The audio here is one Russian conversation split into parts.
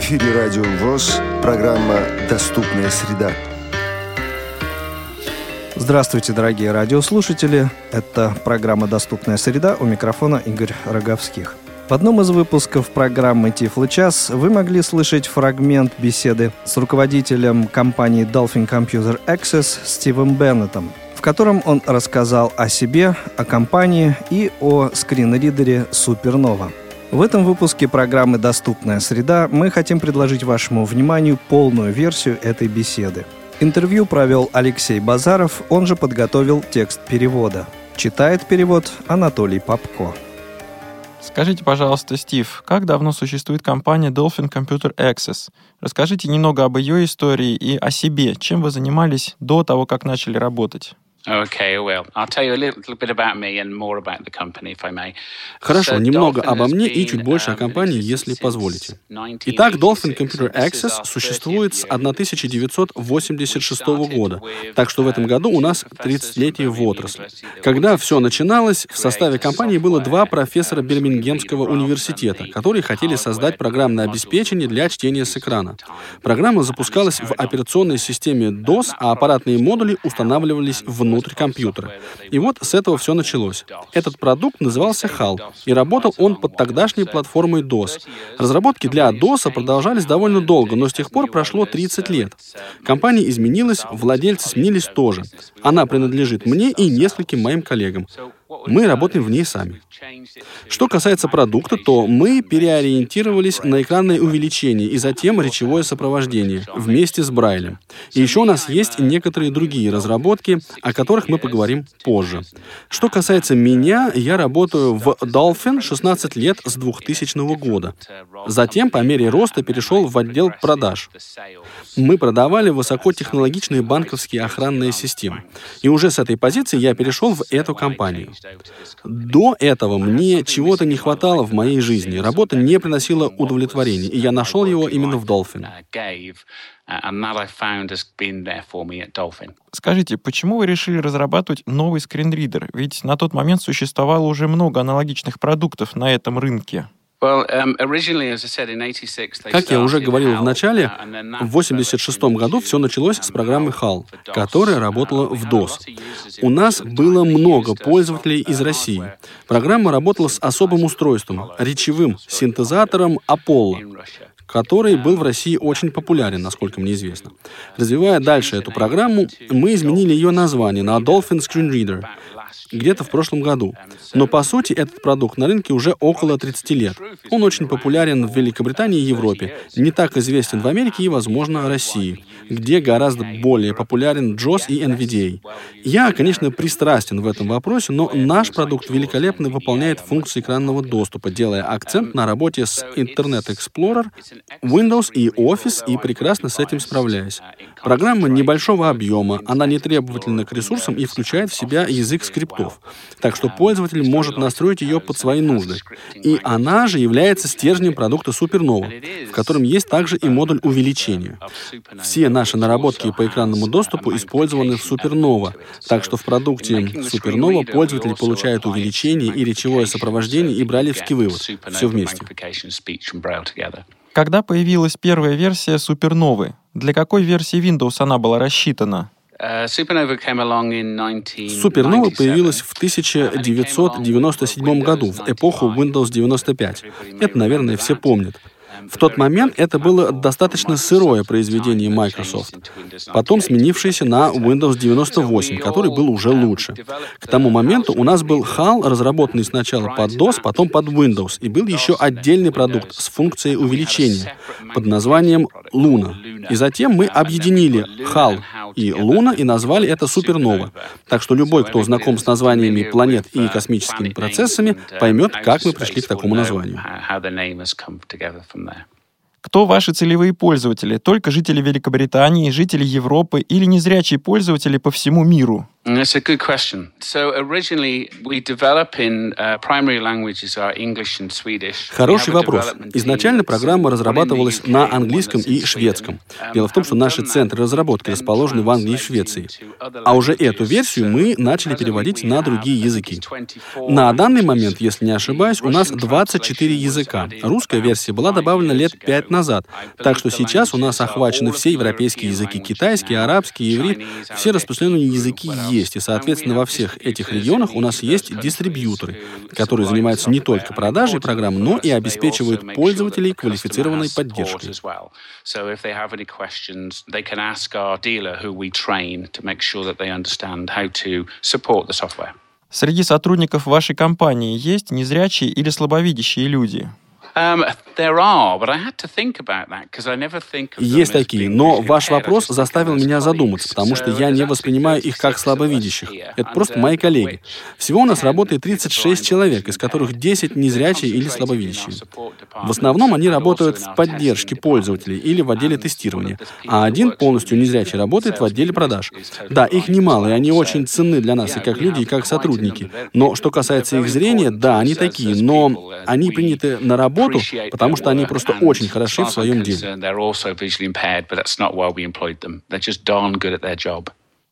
эфире Радио ВОЗ, программа «Доступная среда». Здравствуйте, дорогие радиослушатели. Это программа «Доступная среда» у микрофона Игорь Роговских. В одном из выпусков программы «Тифлы час» вы могли слышать фрагмент беседы с руководителем компании Dolphin Computer Access Стивом Беннетом, в котором он рассказал о себе, о компании и о скринридере Supernova. В этом выпуске программы «Доступная среда» мы хотим предложить вашему вниманию полную версию этой беседы. Интервью провел Алексей Базаров, он же подготовил текст перевода. Читает перевод Анатолий Попко. Скажите, пожалуйста, Стив, как давно существует компания Dolphin Computer Access? Расскажите немного об ее истории и о себе. Чем вы занимались до того, как начали работать? Хорошо, немного обо мне и чуть больше о компании, если позволите. Итак, Dolphin Computer Access существует с 1986 года, так что в этом году у нас 30-летие в отрасли. Когда все начиналось, в составе компании было два профессора Бирмингемского университета, которые хотели создать программное обеспечение для чтения с экрана. Программа запускалась в операционной системе DOS, а аппаратные модули устанавливались внутрь внутрь компьютера. И вот с этого все началось. Этот продукт назывался HAL, и работал он под тогдашней платформой DOS. Разработки для DOS продолжались довольно долго, но с тех пор прошло 30 лет. Компания изменилась, владельцы сменились тоже. Она принадлежит мне и нескольким моим коллегам. Мы работаем в ней сами. Что касается продукта, то мы переориентировались на экранное увеличение и затем речевое сопровождение вместе с Брайлем. И еще у нас есть некоторые другие разработки, о которых мы поговорим позже. Что касается меня, я работаю в Dolphin 16 лет с 2000 года. Затем, по мере роста, перешел в отдел продаж. Мы продавали высокотехнологичные банковские охранные системы. И уже с этой позиции я перешел в эту компанию. До этого мне чего-то не хватало в моей жизни. Работа не приносила удовлетворения, и я нашел его именно в Dolphin. Скажите, почему вы решили разрабатывать новый скринридер? Ведь на тот момент существовало уже много аналогичных продуктов на этом рынке. Um, как я уже говорил в начале, uh, в 1986 году все началось с программы HAL, которая работала в DOS. У нас было много пользователей из России. Программа работала с особым устройством, речевым синтезатором Apollo, который был в России очень популярен, насколько мне известно. Развивая дальше эту программу, мы изменили ее название на Dolphin Screen Reader, где-то в прошлом году. Но по сути этот продукт на рынке уже около 30 лет. Он очень популярен в Великобритании и Европе, не так известен в Америке и, возможно, России, где гораздо более популярен JOS и NVDA. Я, конечно, пристрастен в этом вопросе, но наш продукт великолепно выполняет функции экранного доступа, делая акцент на работе с Internet Explorer, Windows и Office и прекрасно с этим справляясь. Программа небольшого объема, она не требовательна к ресурсам и включает в себя язык скриптов. Так что пользователь может настроить ее под свои нужды. И она же является стержнем продукта Supernova, в котором есть также и модуль увеличения. Все наши наработки по экранному доступу использованы в Supernova, так что в продукте Supernova пользователь получает увеличение и речевое сопровождение и бралевский вывод. Все вместе. Когда появилась первая версия Суперновы, для какой версии Windows она была рассчитана? Супернова появилась в 1997 году, в эпоху Windows 95. Это, наверное, все помнят. В тот момент это было достаточно сырое произведение Microsoft, потом сменившееся на Windows 98, который был уже лучше. К тому моменту у нас был HAL, разработанный сначала под DOS, потом под Windows, и был еще отдельный продукт с функцией увеличения под названием Luna. И затем мы объединили HAL и Луна и назвали это Супернова. Так что любой, кто знаком с названиями планет и космическими процессами, поймет, как мы пришли к такому названию. Кто ваши целевые пользователи? Только жители Великобритании, жители Европы или незрячие пользователи по всему миру? That's a good question. So originally we develop in uh, primary languages are English and Swedish. Хороший вопрос. Изначально программа разрабатывалась на английском и шведском. Дело в том, что наши центры разработки расположены в Англии и Швеции. А уже эту версию мы начали переводить на другие языки. На данный момент, если не ошибаюсь, у нас 24 языка. Русская версия была добавлена лет 5 лет назад. Так что сейчас у нас охвачены все европейские языки, китайский, арабский, иврит, все распространенные языки есть, и, соответственно, во всех этих регионах у нас есть дистрибьюторы, которые занимаются не только продажей программ, но и обеспечивают пользователей квалифицированной поддержкой. Среди сотрудников вашей компании есть незрячие или слабовидящие люди? Есть такие, но ваш вопрос заставил меня задуматься, потому что я не воспринимаю их как слабовидящих. Это просто мои коллеги. Всего у нас работает 36 человек, из которых 10 незрячие или слабовидящие. В основном они работают в поддержке пользователей или в отделе тестирования, а один полностью незрячий работает в отделе продаж. Да, их немало, и они очень ценны для нас и как люди, и как сотрудники. Но что касается их зрения, да, они такие, но они приняты на работу работу, потому что они просто очень хороши в своем деле.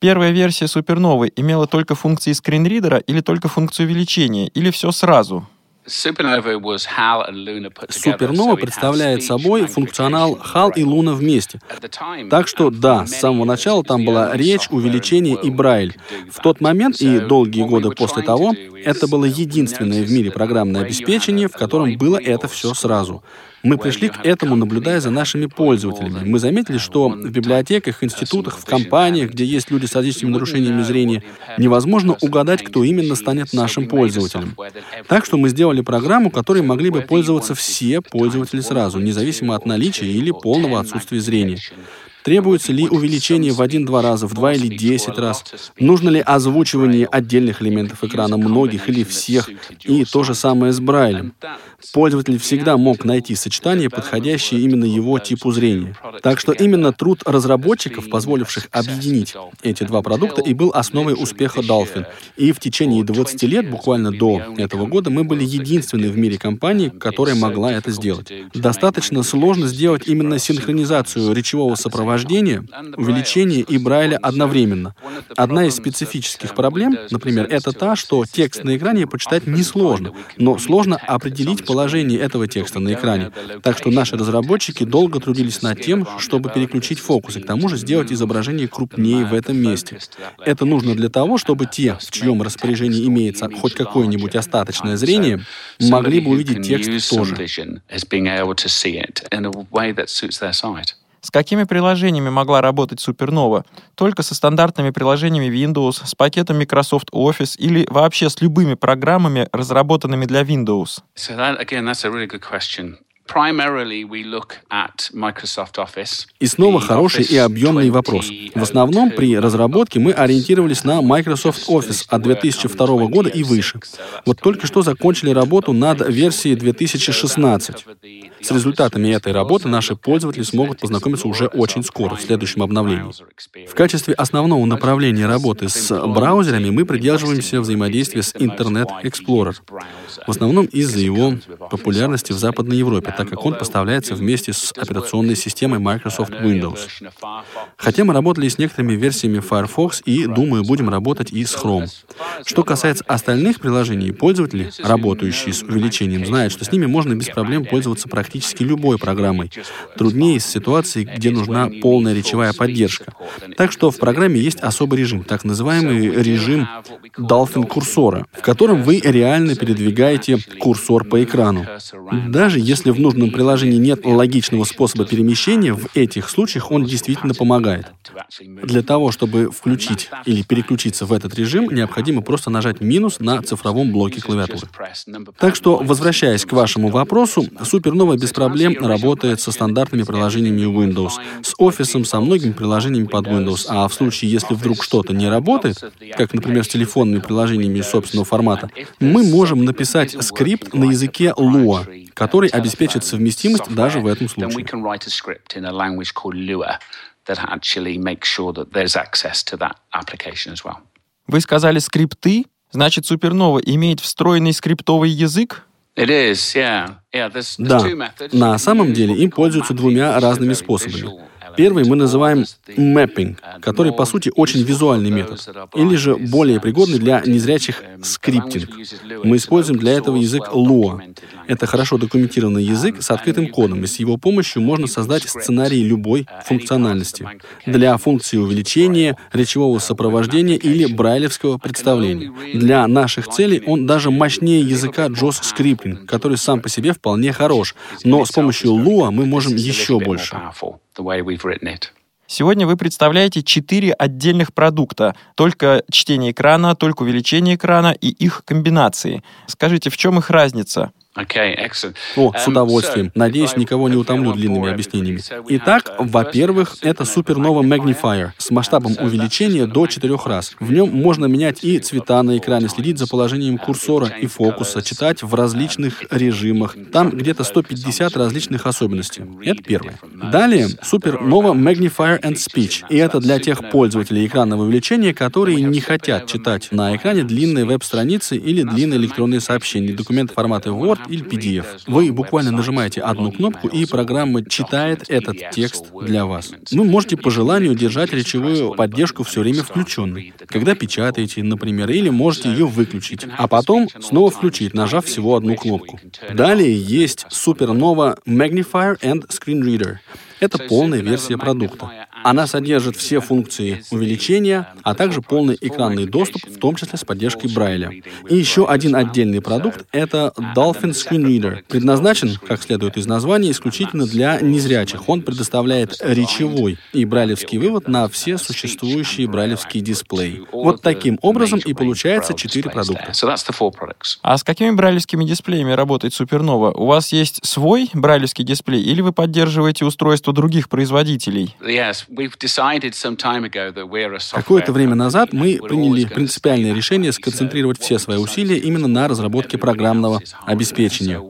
Первая версия суперновой имела только функции скринридера или только функцию увеличения, или все сразу? Супернова представляет собой функционал HAL и Луна вместе. Так что да, с самого начала там была речь, увеличение и Брайль. В тот момент и долгие годы после того, это было единственное в мире программное обеспечение, в котором было это все сразу. Мы пришли к этому, наблюдая за нашими пользователями. Мы заметили, что в библиотеках, институтах, в компаниях, где есть люди с различными нарушениями зрения, невозможно угадать, кто именно станет нашим пользователем. Так что мы сделали программу, которой могли бы пользоваться все пользователи сразу, независимо от наличия или полного отсутствия зрения. Требуется ли увеличение в один-два раза, в два или десять раз? Нужно ли озвучивание отдельных элементов экрана, многих или всех? И то же самое с Брайлем. Пользователь всегда мог найти сочетание, подходящее именно его типу зрения. Так что именно труд разработчиков, позволивших объединить эти два продукта, и был основой успеха Dolphin. И в течение 20 лет, буквально до этого года, мы были единственной в мире компанией, которая могла это сделать. Достаточно сложно сделать именно синхронизацию речевого сопровождения сопровождения, увеличение и Брайля одновременно. Одна из специфических проблем, например, это та, что текст на экране почитать несложно, но сложно определить положение этого текста на экране. Так что наши разработчики долго трудились над тем, чтобы переключить фокус и к тому же сделать изображение крупнее в этом месте. Это нужно для того, чтобы те, в чьем распоряжении имеется хоть какое-нибудь остаточное зрение, могли бы увидеть текст тоже. С какими приложениями могла работать Supernova? Только со стандартными приложениями Windows, с пакетом Microsoft Office или вообще с любыми программами, разработанными для Windows? So that, again, that's a really good question. И снова хороший и объемный вопрос. В основном при разработке мы ориентировались на Microsoft Office от 2002 года и выше. Вот только что закончили работу над версией 2016. С результатами этой работы наши пользователи смогут познакомиться уже очень скоро, в следующем обновлении. В качестве основного направления работы с браузерами мы придерживаемся взаимодействия с Internet Explorer, в основном из-за его популярности в Западной Европе, так как он поставляется вместе с операционной системой Microsoft Windows. Хотя мы работали с некоторыми версиями Firefox и, думаю, будем работать и с Chrome. Что касается остальных приложений, пользователи, работающие с увеличением, знают, что с ними можно без проблем пользоваться практически любой программой. Труднее с ситуацией, где нужна полная речевая поддержка. Так что в программе есть особый режим, так называемый режим Dolphin курсора, в котором вы реально передвигаете курсор по экрану. Даже если в нужном приложении нет логичного способа перемещения, в этих случаях он действительно помогает. Для того, чтобы включить или переключиться в этот режим, необходимо просто нажать минус на цифровом блоке клавиатуры. Так что, возвращаясь к вашему вопросу, Supernova без проблем работает со стандартными приложениями Windows, с офисом, со многими приложениями под Windows, а в случае, если вдруг что-то не работает, как, например, с телефонными приложениями собственного формата, мы можем написать скрипт на языке Lua, который обеспечит совместимость даже в этом случае. Вы сказали скрипты, значит, Супернова имеет встроенный скриптовый язык? Да, на самом деле им пользуются двумя разными способами. Первый мы называем mapping, который, по сути, очень визуальный метод, или же более пригодный для незрячих скриптинг. Мы используем для этого язык Lua. Это хорошо документированный язык с открытым кодом, и с его помощью можно создать сценарий любой функциональности для функции увеличения, речевого сопровождения или брайлевского представления. Для наших целей он даже мощнее языка JOS Scripting, который сам по себе вполне хорош, но с помощью Lua мы можем еще больше. Сегодня вы представляете четыре отдельных продукта. Только чтение экрана, только увеличение экрана и их комбинации. Скажите, в чем их разница? О, с удовольствием. Надеюсь, никого не утомлю длинными объяснениями. Итак, во-первых, это Supernova Magnifier с масштабом увеличения до четырех раз. В нем можно менять и цвета на экране, следить за положением курсора и фокуса, читать в различных режимах. Там где-то 150 различных особенностей. Это первое. Далее Supernova Magnifier and Speech. И это для тех пользователей экранного увеличения, которые не хотят читать на экране длинные веб-страницы или длинные электронные сообщения, документы формата Word или PDF. Вы буквально нажимаете одну кнопку, и программа читает этот текст для вас. Вы можете по желанию держать речевую поддержку все время включенной, когда печатаете, например, или можете ее выключить, а потом снова включить, нажав всего одну кнопку. Далее есть Supernova Magnifier and Screen Reader. Это полная версия продукта. Она содержит все функции увеличения, а также полный экранный доступ, в том числе с поддержкой Брайля. И еще один отдельный продукт — это Dolphin Screen Reader. Предназначен, как следует из названия, исключительно для незрячих. Он предоставляет речевой и брайлевский вывод на все существующие брайлевские дисплеи. Вот таким образом и получается четыре продукта. А с какими брайлевскими дисплеями работает Supernova? У вас есть свой брайлевский дисплей или вы поддерживаете устройство других производителей? Какое-то время назад мы приняли принципиальное решение сконцентрировать все свои усилия именно на разработке программного обеспечения.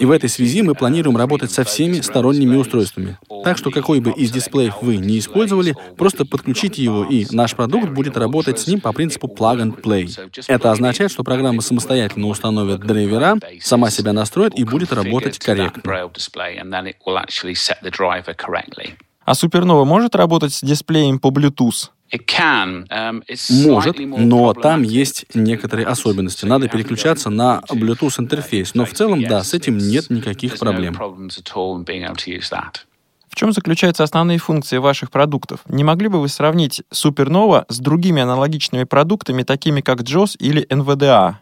И в этой связи мы планируем работать со всеми сторонними устройствами. Так что какой бы из дисплеев вы не использовали, просто подключите его, и наш продукт будет работать с ним по принципу plug and play. Это означает, что программа самостоятельно установит драйвера, сама себя настроит и будет работать корректно. А Supernova может работать с дисплеем по Bluetooth? Um, Может, но там есть некоторые особенности. Надо переключаться на Bluetooth интерфейс. Но в целом, да, с этим нет никаких проблем. В чем заключаются основные функции ваших продуктов? Не могли бы вы сравнить Supernova с другими аналогичными продуктами, такими как JOS или NVDA?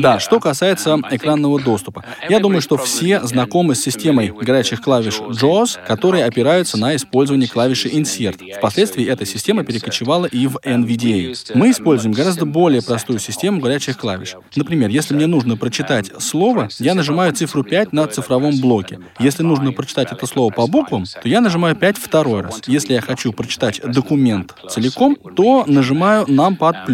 Да, что касается um, экранного доступа. Uh, Я думаю, что все знакомы с системой горячих клавиш JAWS, uh, которые опираются на использование клавиши Insert. Впоследствии эта система перекочевала и в NVDA. Мы используем гораздо более простую систему горячих клавиш. Например, если мне нужно прочитать слово, я нажимаю цифру 5 на цифровом блоке. Если нужно прочитать это слово по буквам, то я нажимаю 5 второй раз. Если я хочу прочитать документ целиком, то нажимаю Numpad+,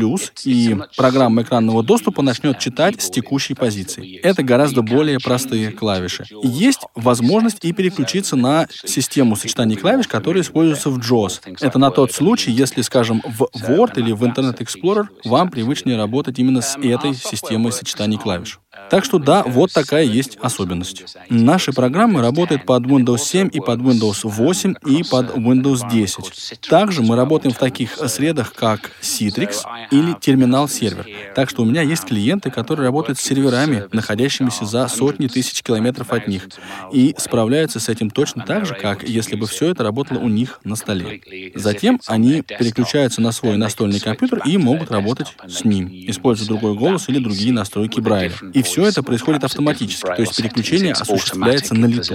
и программа программа экранного доступа начнет читать с текущей позиции. Это гораздо более простые клавиши. Есть возможность и переключиться на систему сочетаний клавиш, которая используется в JAWS. Это на тот случай, если, скажем, в Word или в Internet Explorer вам привычнее работать именно с этой системой сочетаний клавиш. Так что да, вот такая есть особенность. Наши программы работают под Windows 7 и под Windows 8 и под Windows 10. Также мы работаем в таких средах, как Citrix или терминал-сервер. Так что у меня есть клиенты, которые работают с серверами, находящимися за сотни тысяч километров от них, и справляются с этим точно так же, как если бы все это работало у них на столе. Затем они переключаются на свой настольный компьютер и могут работать с ним, используя другой голос или другие настройки Брайля. И все это происходит автоматически, то есть переключение осуществляется на лету.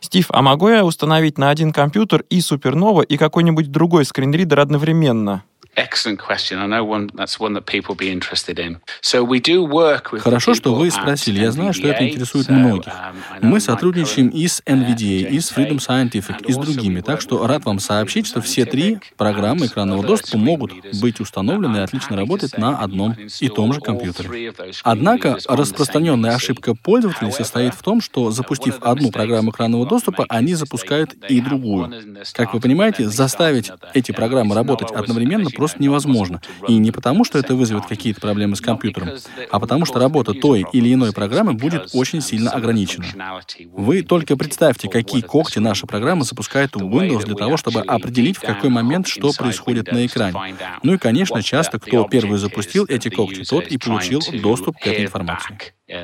Стив, а могу я установить на один компьютер и Supernova, и какой-нибудь другой скринридер одновременно? Хорошо, что вы спросили. Я знаю, что это интересует многих. Um, Мы сотрудничаем и с NVDA, и с Freedom Scientific, и с другими. Так что рад вам сообщить, что все три программы экранного доступа могут быть установлены и отлично работать на одном и том же компьютере. Однако распространенная ошибка пользователей состоит в том, что запустив одну программу экранного доступа, они запускают и другую. Как вы понимаете, заставить эти программы работать одновременно просто невозможно. И не потому, что это вызовет какие-то проблемы с компьютером, а потому что работа той или иной программы будет очень сильно ограничена. Вы только представьте, какие когти наша программа запускает в Windows для того, чтобы определить, в какой момент что происходит на экране. Ну и, конечно, часто кто первый запустил эти когти, тот и получил доступ к этой информации.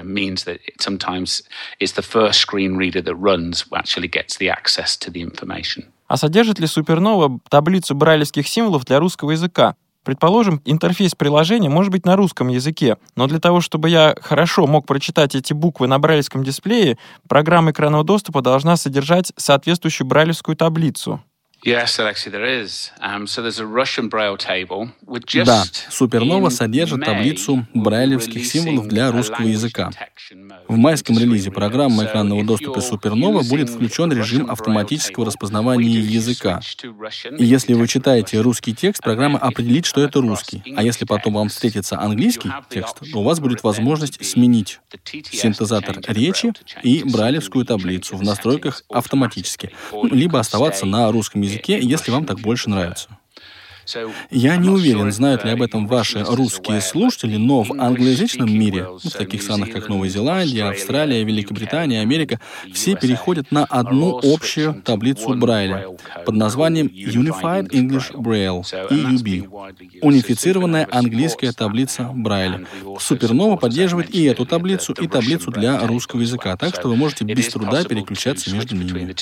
Means that sometimes it's the first screen reader that runs who actually gets the access to the information. А содержит ли Супернова таблицу брайлевских символов для русского языка? Предположим, интерфейс приложения может быть на русском языке, но для того, чтобы я хорошо мог прочитать эти буквы на брайлевском дисплее, программа экранного доступа должна содержать соответствующую брайлевскую таблицу. Yes, Alexei, there is. Um, so there's a Russian braille table да, Супернова содержит таблицу брайлевских символов для русского языка. В майском релизе программы экранного доступа Супернова будет включен режим автоматического распознавания языка. И если вы читаете русский текст, программа определит, что это русский. А если потом вам встретится английский текст, то у вас будет возможность сменить синтезатор речи и брайлевскую таблицу в настройках автоматически, либо оставаться на русском языке если вам так больше нравится. Я не уверен, знают ли об этом ваши русские слушатели, но в англоязычном мире, в таких странах, как Новая Зеландия, Австралия, Великобритания, Америка, все переходят на одну общую таблицу Брайля под названием Unified English Braille, EUB, унифицированная английская таблица Брайля. Супернова поддерживает и эту таблицу, и таблицу для русского языка, так что вы можете без труда переключаться между ними.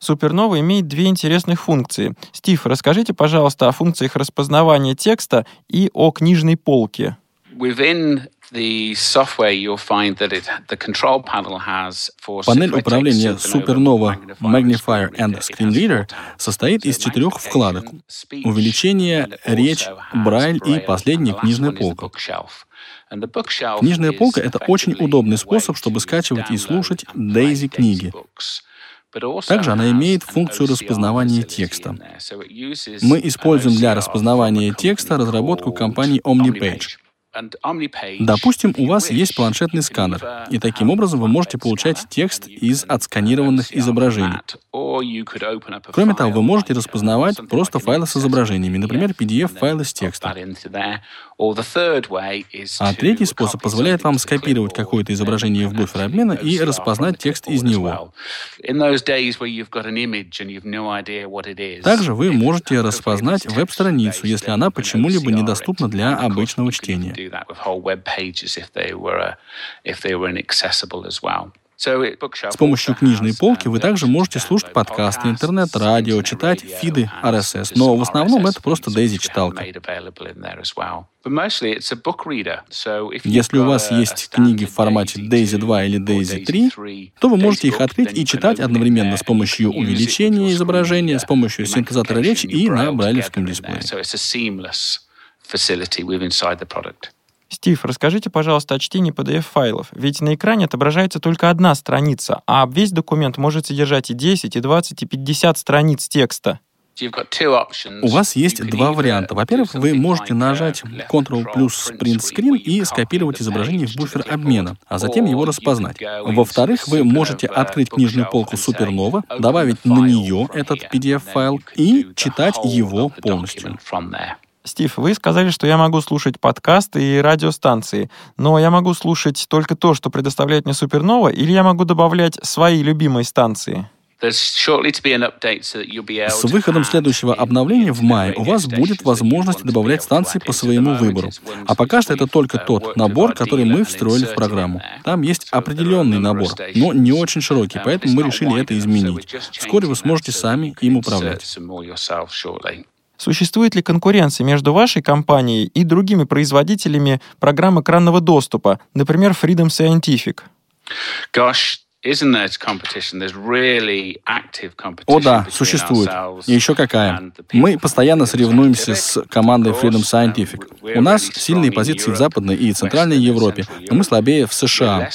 Супернова имеет две интересных функции. Стив, расскажите, пожалуйста, о функциях распознавания текста и о книжной полке. Панель управления Supernova Magnifier and Screen Reader состоит из четырех вкладок. Увеличение, речь, брайль и последняя книжная полка. Книжная полка — это очень удобный способ, чтобы скачивать и слушать Дейзи книги. Также она имеет функцию распознавания текста. Мы используем для распознавания текста разработку компании OmniPage. Допустим, у вас есть планшетный сканер, и таким образом вы можете получать текст из отсканированных изображений. Кроме того, вы можете распознавать просто файлы с изображениями, например, PDF-файлы с текстом. А третий способ позволяет вам скопировать какое-то изображение в буфер обмена и распознать текст из него. Также вы можете распознать веб-страницу, если она почему-либо недоступна для обычного чтения. С помощью книжной полки вы также можете слушать подкасты, интернет-радио, читать фиды RSS, но в основном это просто Дейзи-читалка. Если у вас есть книги в формате Daisy 2 или Daisy 3, то вы можете их открыть и читать одновременно с помощью увеличения изображения, с помощью синтезатора речи и на брайлевском дисплее. Стив, расскажите, пожалуйста, о чтении PDF-файлов. Ведь на экране отображается только одна страница, а весь документ может содержать и 10, и 20, и 50 страниц текста. У вас есть два варианта. Во-первых, вы можете нажать Ctrl плюс Print Screen и скопировать изображение в буфер обмена, а затем его распознать. Во-вторых, вы можете открыть книжную полку Supernova, добавить на нее этот PDF-файл и читать его полностью. Стив, вы сказали, что я могу слушать подкасты и радиостанции, но я могу слушать только то, что предоставляет мне Супернова, или я могу добавлять свои любимые станции? С выходом следующего обновления в мае у вас будет возможность добавлять станции по своему выбору. А пока что это только тот набор, который мы встроили в программу. Там есть определенный набор, но не очень широкий, поэтому мы решили это изменить. Вскоре вы сможете сами им управлять. Существует ли конкуренция между вашей компанией и другими производителями программ экранного доступа, например, Freedom Scientific? О да, существует. И еще какая. Мы постоянно соревнуемся с командой Freedom Scientific. У нас сильные позиции в Западной и Центральной Европе, но мы слабее в США.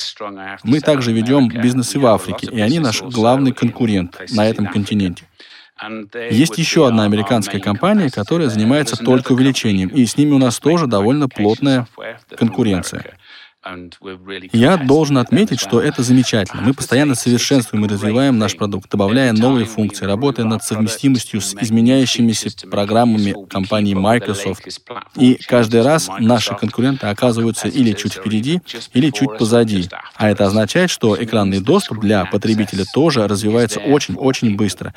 Мы также ведем бизнес и в Африке, и они наш главный конкурент на этом континенте. Есть еще одна американская компания, которая занимается только увеличением, и с ними у нас тоже довольно плотная конкуренция. Я должен отметить, что это замечательно. Мы постоянно совершенствуем и развиваем наш продукт, добавляя новые функции, работая над совместимостью с изменяющимися программами компании Microsoft. И каждый раз наши конкуренты оказываются или чуть впереди, или чуть позади. А это означает, что экранный доступ для потребителя тоже развивается очень-очень быстро.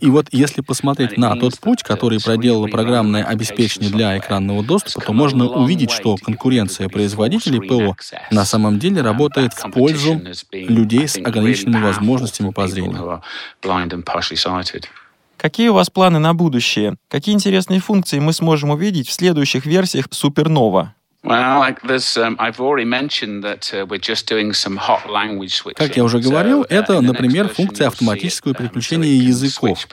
И вот если посмотреть на тот путь, который проделало программное обеспечение для экранного доступа, то можно увидеть, что конкуренция производителей ПО на самом деле работает в пользу людей с ограниченными возможностями по зрению. Какие у вас планы на будущее? Какие интересные функции мы сможем увидеть в следующих версиях Supernova? Um, как я уже говорил, это, например, функция автоматического переключения языков.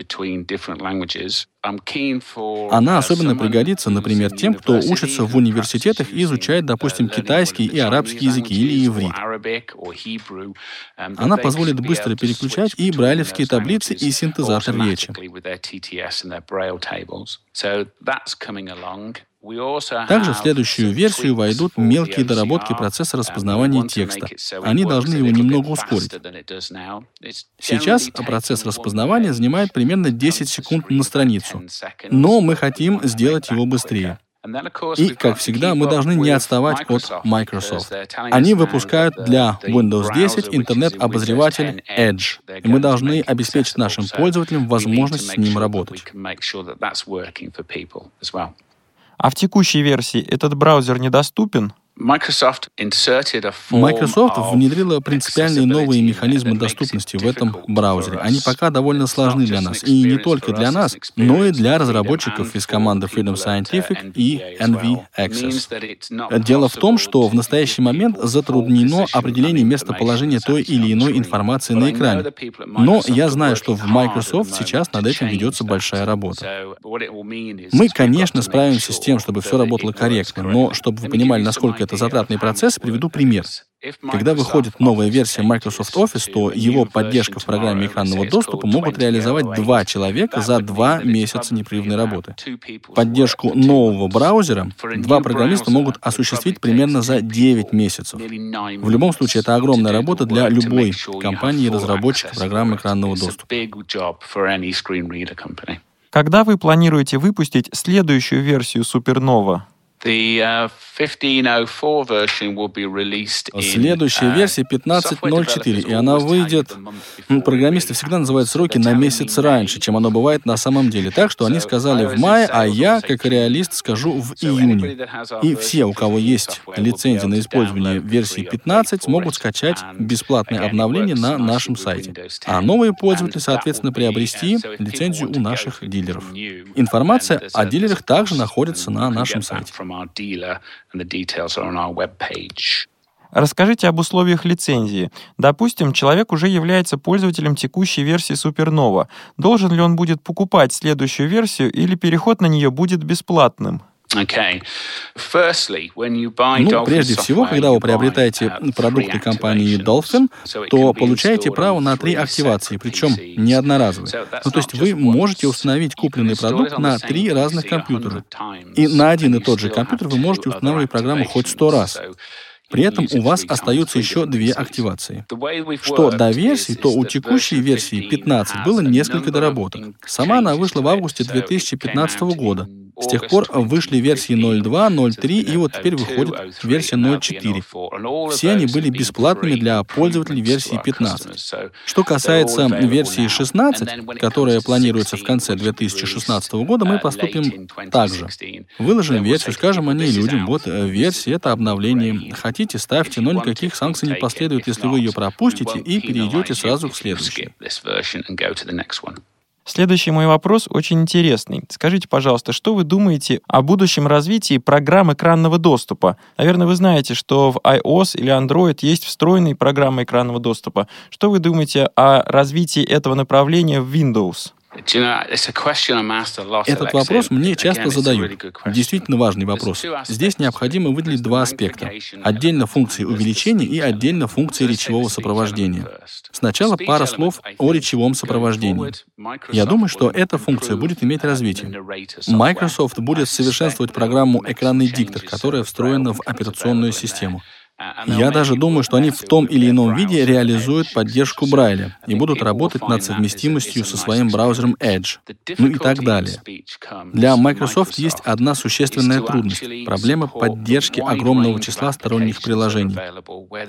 Она особенно пригодится, например, тем, кто учится в университетах и изучает, допустим, китайский и арабский языки или иврит. Она позволит быстро переключать и брайлевские таблицы, и синтезатор речи. Также в следующую версию войдут мелкие доработки процесса распознавания текста. Они должны его немного ускорить. Сейчас процесс распознавания занимает примерно 10 секунд на страницу, но мы хотим сделать его быстрее. И, как всегда, мы должны не отставать от Microsoft. Они выпускают для Windows 10 интернет-обозреватель Edge, и мы должны обеспечить нашим пользователям возможность с ним работать. А в текущей версии этот браузер недоступен? Microsoft внедрила принципиальные новые механизмы доступности в этом браузере. Они пока довольно сложны для нас. И не только для нас, но и для разработчиков из команды Freedom Scientific и NV Access. Дело в том, что в настоящий момент затруднено определение местоположения той или иной информации на экране. Но я знаю, что в Microsoft сейчас над этим ведется большая работа. Мы, конечно, справимся с тем, чтобы все работало корректно, но чтобы вы понимали, насколько это затратный процесс, приведу пример. Когда выходит новая версия Microsoft Office, то его поддержка в программе экранного доступа могут реализовать два человека за два месяца непрерывной работы. Поддержку нового браузера два программиста могут осуществить примерно за 9 месяцев. В любом случае, это огромная работа для любой компании и разработчика программы экранного доступа. Когда вы планируете выпустить следующую версию Supernova? Uh, Следующая uh, версия 15.04, и она выйдет... Программисты всегда называют сроки на месяц раньше, чем оно бывает на самом деле. Так что они сказали в мае, а я, как реалист, скажу в июне. И все, у кого есть лицензия на использование версии 15, смогут скачать бесплатное обновление на нашем сайте. А новые пользователи, соответственно, приобрести лицензию у наших дилеров. Информация о дилерах также находится на нашем сайте Расскажите об условиях лицензии. Допустим, человек уже является пользователем текущей версии Supernova. Должен ли он будет покупать следующую версию или переход на нее будет бесплатным? Ну, прежде всего, когда вы приобретаете продукты компании Dolphin, то получаете право на три активации, причем не одноразовые. Ну, то есть вы можете установить купленный продукт на три разных компьютера. И на один и тот же компьютер вы можете устанавливать программу хоть сто раз. При этом у вас остаются еще две активации. Что до версии, то у текущей версии 15 было несколько доработок. Сама она вышла в августе 2015 года. С тех пор вышли версии 0.2, 0.3 и вот теперь выходит версия 0.4. Все они были бесплатными для пользователей версии 15. Что касается версии 16, которая планируется в конце 2016 года, мы поступим так же. Выложим версию, скажем о ней людям, вот э, версия — это обновление. Хотите, ставьте, но никаких санкций не последует, если вы ее пропустите и перейдете сразу к следующей. Следующий мой вопрос очень интересный. Скажите, пожалуйста, что вы думаете о будущем развитии программ экранного доступа? Наверное, вы знаете, что в iOS или Android есть встроенные программы экранного доступа. Что вы думаете о развитии этого направления в Windows? Этот вопрос мне часто задают. Действительно важный вопрос. Здесь необходимо выделить два аспекта. Отдельно функции увеличения и отдельно функции речевого сопровождения. Сначала пара слов о речевом сопровождении. Я думаю, что эта функция будет иметь развитие. Microsoft будет совершенствовать программу «Экранный диктор», которая встроена в операционную систему. Я даже думаю, что они в том или ином виде реализуют поддержку Брайля и будут работать над совместимостью со своим браузером Edge, ну и так далее. Для Microsoft есть одна существенная трудность — проблема поддержки огромного числа сторонних приложений.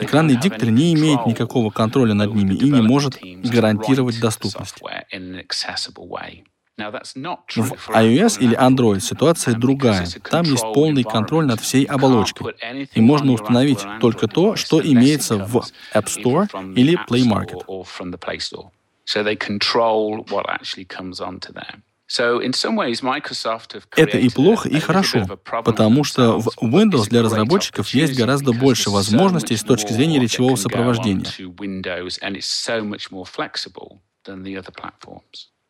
Экранный диктор не имеет никакого контроля над ними и не может гарантировать доступность. В iOS или Android ситуация другая. Там есть полный контроль над всей оболочкой. И можно установить только то, что имеется в App Store или Play Market. Это и плохо, и хорошо, потому что в Windows для разработчиков есть гораздо больше возможностей с точки зрения речевого сопровождения.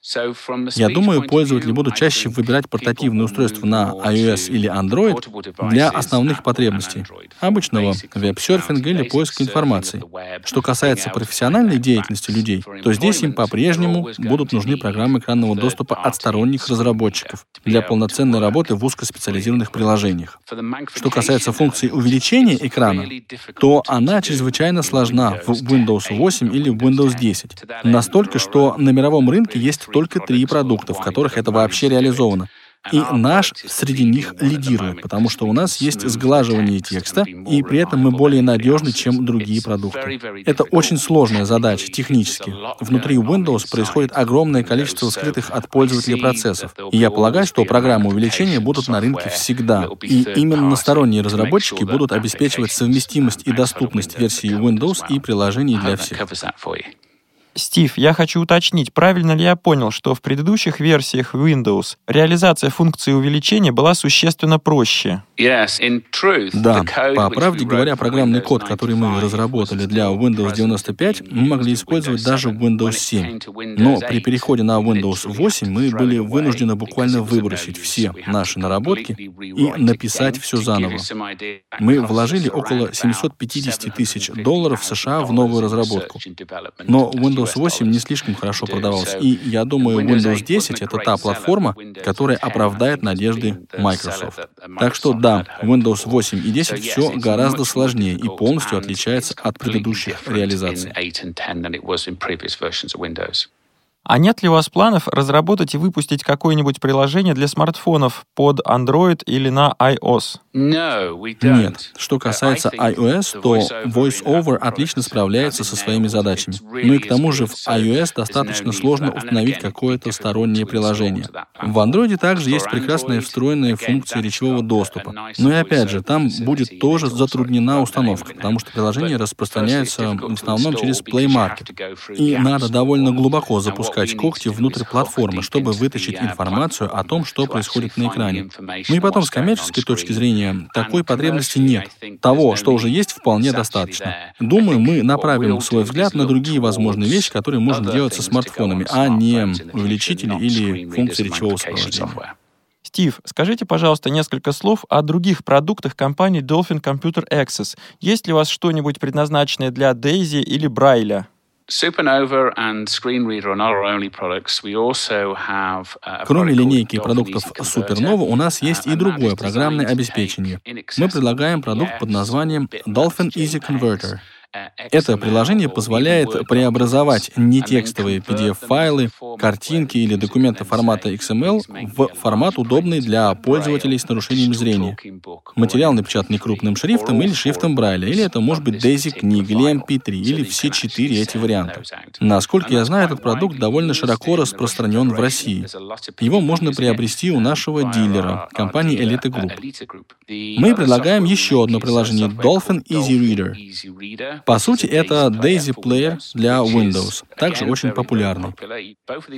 Я думаю, пользователи будут чаще выбирать портативные устройства на iOS или Android для основных потребностей, обычного веб-серфинга или поиска информации. Что касается профессиональной деятельности людей, то здесь им по-прежнему будут нужны программы экранного доступа от сторонних разработчиков для полноценной работы в узкоспециализированных приложениях. Что касается функции увеличения экрана, то она чрезвычайно сложна в Windows 8 или в Windows 10. Настолько, что на мировом рынке есть только три продукта, в которых это вообще реализовано. И наш среди них лидирует, потому что у нас есть сглаживание текста, и при этом мы более надежны, чем другие продукты. Это очень сложная задача технически. Внутри Windows происходит огромное количество скрытых от пользователя процессов. И я полагаю, что программы увеличения будут на рынке всегда. И именно сторонние разработчики будут обеспечивать совместимость и доступность версии Windows и приложений для всех. Стив, я хочу уточнить, правильно ли я понял, что в предыдущих версиях Windows реализация функции увеличения была существенно проще? Да, по правде говоря, программный код, который мы разработали для Windows 95, мы могли использовать даже в Windows 7. Но при переходе на Windows 8 мы были вынуждены буквально выбросить все наши наработки и написать все заново. Мы вложили около 750 тысяч долларов США в новую разработку. Но Windows Windows 8 не слишком хорошо продавался. И я думаю, Windows 10 — это та платформа, которая оправдает надежды Microsoft. Так что да, Windows 8 и 10 все гораздо сложнее и полностью отличается от предыдущих реализаций. А нет ли у вас планов разработать и выпустить какое-нибудь приложение для смартфонов под Android или на iOS? Нет. Что касается iOS, то VoiceOver отлично справляется со своими задачами. Ну и к тому же в iOS достаточно сложно установить какое-то стороннее приложение. В Android также есть прекрасная встроенная функция речевого доступа. Но и опять же, там будет тоже затруднена установка, потому что приложение распространяется в основном через Play Market. И надо довольно глубоко запускать запускать когти внутрь платформы, чтобы вытащить информацию о том, что происходит на экране. Ну и потом, с коммерческой точки зрения, такой потребности нет. Того, что уже есть, вполне достаточно. Думаю, мы направим свой взгляд на другие возможные вещи, которые можно делать со смартфонами, а не увеличители или функции речевого сопровождения. Стив, скажите, пожалуйста, несколько слов о других продуктах компании Dolphin Computer Access. Есть ли у вас что-нибудь предназначенное для Daisy или Брайля? Uh, Кроме линейки продуктов Supernova, у нас есть и другое программное обеспечение. Мы предлагаем продукт под названием Dolphin Easy Converter — это приложение позволяет преобразовать нетекстовые PDF-файлы, картинки или документы формата XML в формат, удобный для пользователей с нарушением зрения. Материал напечатанный крупным шрифтом или шрифтом Брайля, или это может быть DAISY книга или MP3, или все четыре эти варианта. Насколько я знаю, этот продукт довольно широко распространен в России. Его можно приобрести у нашего дилера, компании Elite Group. Мы предлагаем еще одно приложение Dolphin Easy Reader. По сути, это Daisy Player для Windows, также очень популярный.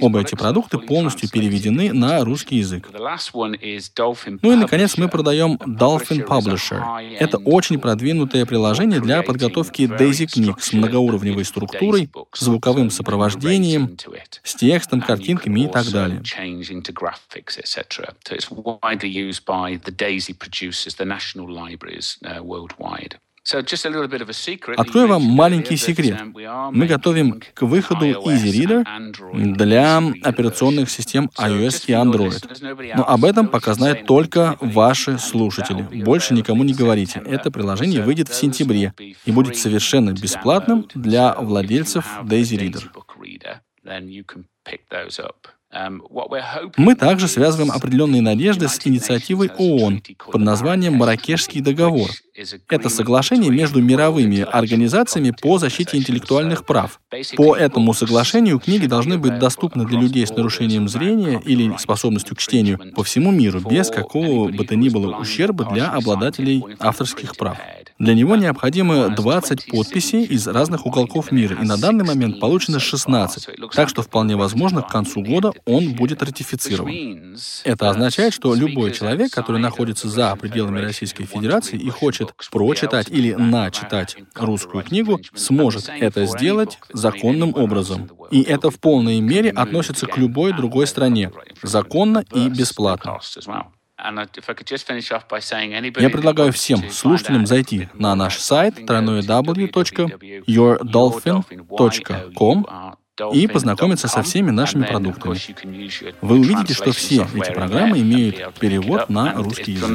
Оба эти продукты полностью переведены на русский язык. Ну и, наконец, мы продаем Dolphin Publisher. Это очень продвинутое приложение для подготовки Daisy книг с многоуровневой структурой, звуковым сопровождением, с текстом, картинками и так далее. Открою вам маленький секрет. Мы готовим к выходу Easy Reader для операционных систем iOS и Android. Но об этом пока знают только ваши слушатели. Больше никому не говорите. Это приложение выйдет в сентябре и будет совершенно бесплатным для владельцев Daisy Reader. Um, Мы также связываем определенные надежды с инициативой ООН под названием «Маракешский договор». Это соглашение между мировыми организациями по защите интеллектуальных прав. По этому соглашению книги должны быть доступны для людей с нарушением зрения или способностью к чтению по всему миру без какого бы то ни было ущерба для обладателей авторских прав. Для него необходимо 20 подписей из разных уголков мира, и на данный момент получено 16, так что вполне возможно к концу года он будет ратифицирован. Это означает, что любой человек, который находится за пределами Российской Федерации и хочет прочитать или начитать русскую книгу, сможет это сделать законным образом. И это в полной мере относится к любой другой стране, законно и бесплатно. Я предлагаю всем слушателям зайти на наш сайт www.yourdolphin.com и познакомиться со всеми нашими продуктами. Вы увидите, что все эти программы имеют перевод на русский язык.